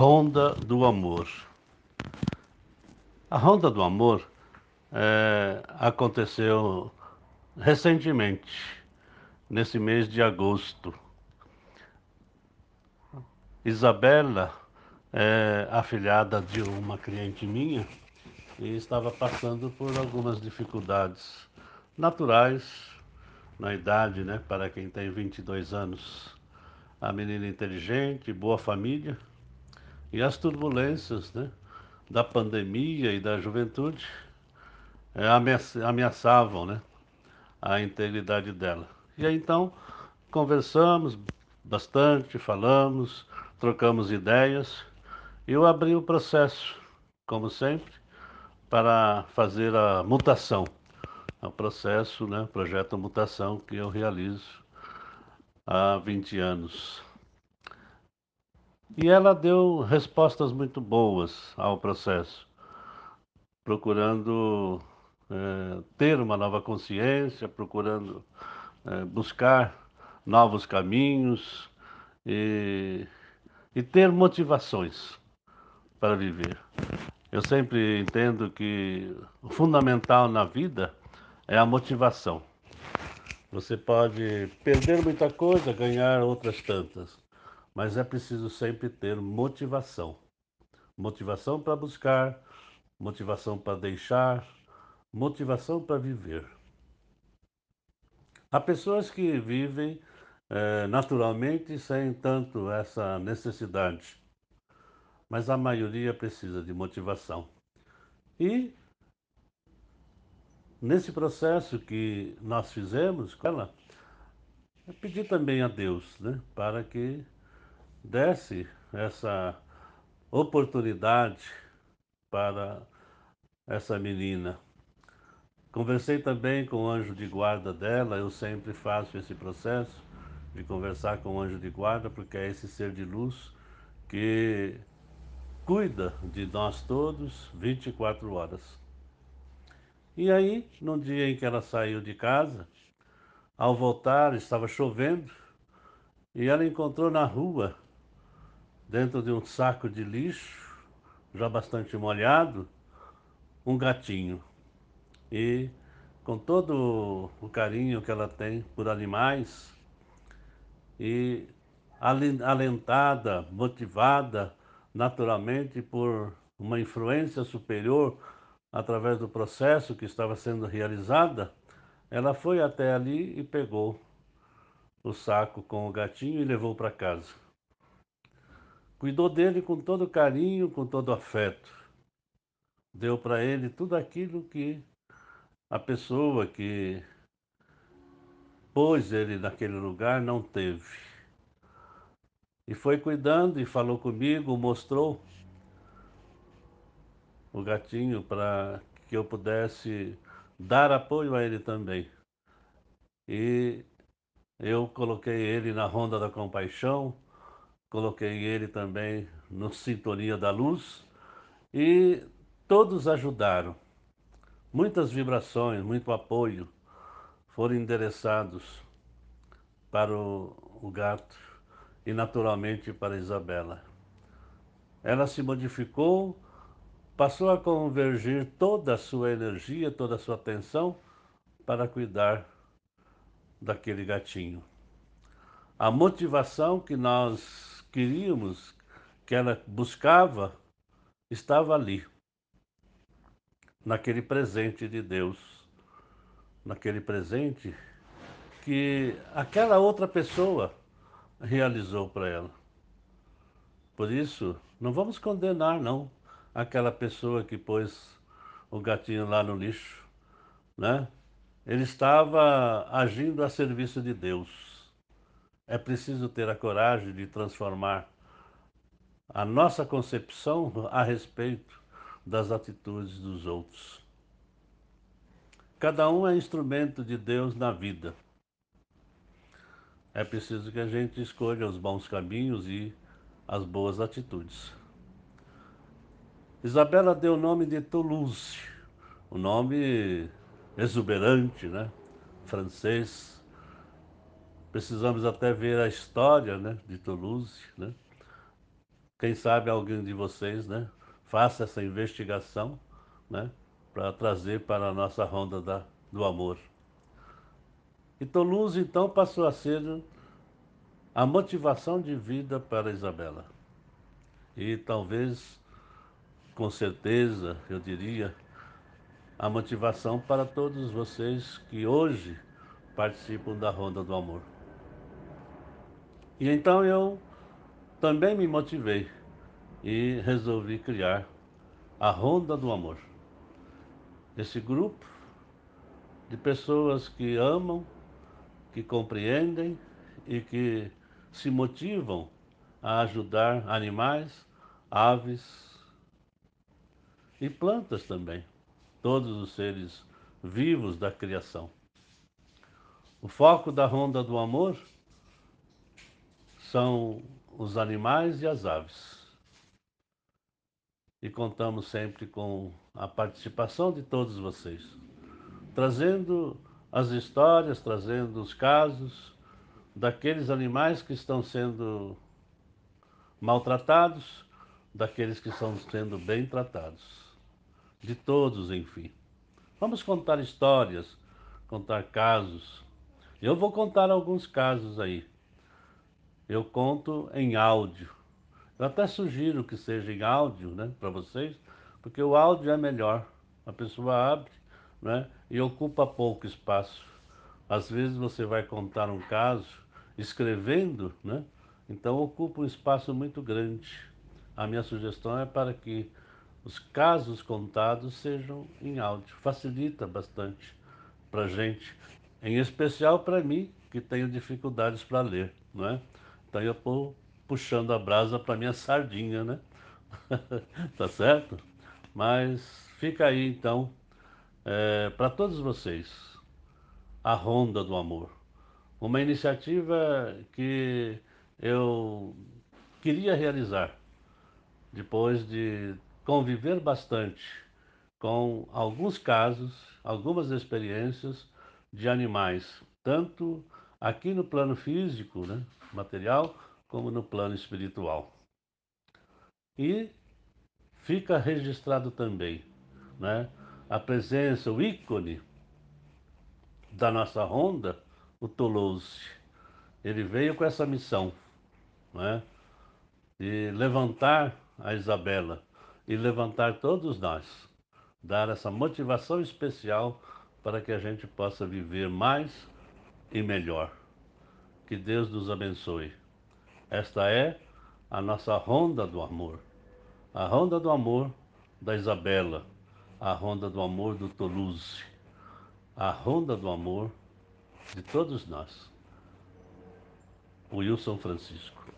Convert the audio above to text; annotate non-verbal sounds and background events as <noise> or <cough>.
Ronda do Amor. A Ronda do Amor é, aconteceu recentemente, nesse mês de agosto. Isabela é afilhada de uma cliente minha e estava passando por algumas dificuldades naturais na idade, né, para quem tem 22 anos. A menina inteligente, boa família, e as turbulências né, da pandemia e da juventude é, ameaçavam né, a integridade dela. E aí então conversamos bastante, falamos, trocamos ideias. e Eu abri o processo, como sempre, para fazer a mutação. É o processo, né, projeto mutação que eu realizo há 20 anos. E ela deu respostas muito boas ao processo, procurando é, ter uma nova consciência, procurando é, buscar novos caminhos e, e ter motivações para viver. Eu sempre entendo que o fundamental na vida é a motivação. Você pode perder muita coisa, ganhar outras tantas mas é preciso sempre ter motivação. Motivação para buscar, motivação para deixar, motivação para viver. Há pessoas que vivem é, naturalmente sem tanto essa necessidade, mas a maioria precisa de motivação. E nesse processo que nós fizemos com ela, eu pedi também a Deus né, para que desse essa oportunidade para essa menina. Conversei também com o anjo de guarda dela, eu sempre faço esse processo de conversar com o anjo de guarda, porque é esse ser de luz que cuida de nós todos 24 horas. E aí, no dia em que ela saiu de casa, ao voltar estava chovendo e ela encontrou na rua dentro de um saco de lixo, já bastante molhado, um gatinho. E com todo o carinho que ela tem por animais, e alentada, motivada naturalmente por uma influência superior através do processo que estava sendo realizada, ela foi até ali e pegou o saco com o gatinho e levou para casa. Cuidou dele com todo carinho, com todo afeto. Deu para ele tudo aquilo que a pessoa que pôs ele naquele lugar não teve. E foi cuidando e falou comigo, mostrou o gatinho para que eu pudesse dar apoio a ele também. E eu coloquei ele na ronda da compaixão, coloquei ele também no Sintonia da Luz e todos ajudaram. Muitas vibrações, muito apoio foram endereçados para o, o gato e naturalmente para Isabela. Ela se modificou, passou a convergir toda a sua energia, toda a sua atenção para cuidar daquele gatinho. A motivação que nós queríamos, que ela buscava, estava ali, naquele presente de Deus, naquele presente que aquela outra pessoa realizou para ela. Por isso, não vamos condenar, não, aquela pessoa que pôs o gatinho lá no lixo, né? Ele estava agindo a serviço de Deus. É preciso ter a coragem de transformar a nossa concepção a respeito das atitudes dos outros. Cada um é instrumento de Deus na vida. É preciso que a gente escolha os bons caminhos e as boas atitudes. Isabela deu o nome de Toulouse, o um nome exuberante, né? francês, Precisamos até ver a história né, de Toulouse, né? quem sabe alguém de vocês, né, faça essa investigação, né, para trazer para a nossa ronda da, do amor. E Toulouse então passou a ser a motivação de vida para Isabela. E talvez, com certeza, eu diria, a motivação para todos vocês que hoje participam da Ronda do Amor. E então eu também me motivei e resolvi criar a Ronda do Amor. Esse grupo de pessoas que amam, que compreendem e que se motivam a ajudar animais, aves e plantas também, todos os seres vivos da criação. O foco da Ronda do Amor são os animais e as aves. E contamos sempre com a participação de todos vocês, trazendo as histórias, trazendo os casos, daqueles animais que estão sendo maltratados, daqueles que estão sendo bem tratados. De todos, enfim. Vamos contar histórias, contar casos. Eu vou contar alguns casos aí. Eu conto em áudio. Eu até sugiro que seja em áudio, né, para vocês, porque o áudio é melhor. A pessoa abre, né, e ocupa pouco espaço. Às vezes você vai contar um caso escrevendo, né? Então ocupa um espaço muito grande. A minha sugestão é para que os casos contados sejam em áudio. Facilita bastante para gente, em especial para mim que tenho dificuldades para ler, não é? Então eu estou puxando a brasa para minha sardinha, né? <laughs> tá certo? Mas fica aí então é, para todos vocês a Ronda do Amor. Uma iniciativa que eu queria realizar depois de conviver bastante com alguns casos, algumas experiências de animais, tanto aqui no plano físico, né, material, como no plano espiritual. E fica registrado também né, a presença, o ícone da nossa ronda, o Toulouse. Ele veio com essa missão, né? de levantar a Isabela e levantar todos nós, dar essa motivação especial para que a gente possa viver mais e melhor. Que Deus nos abençoe. Esta é a nossa ronda do amor. A ronda do amor da Isabela, a ronda do amor do Toulouse a ronda do amor de todos nós. Wilson Francisco.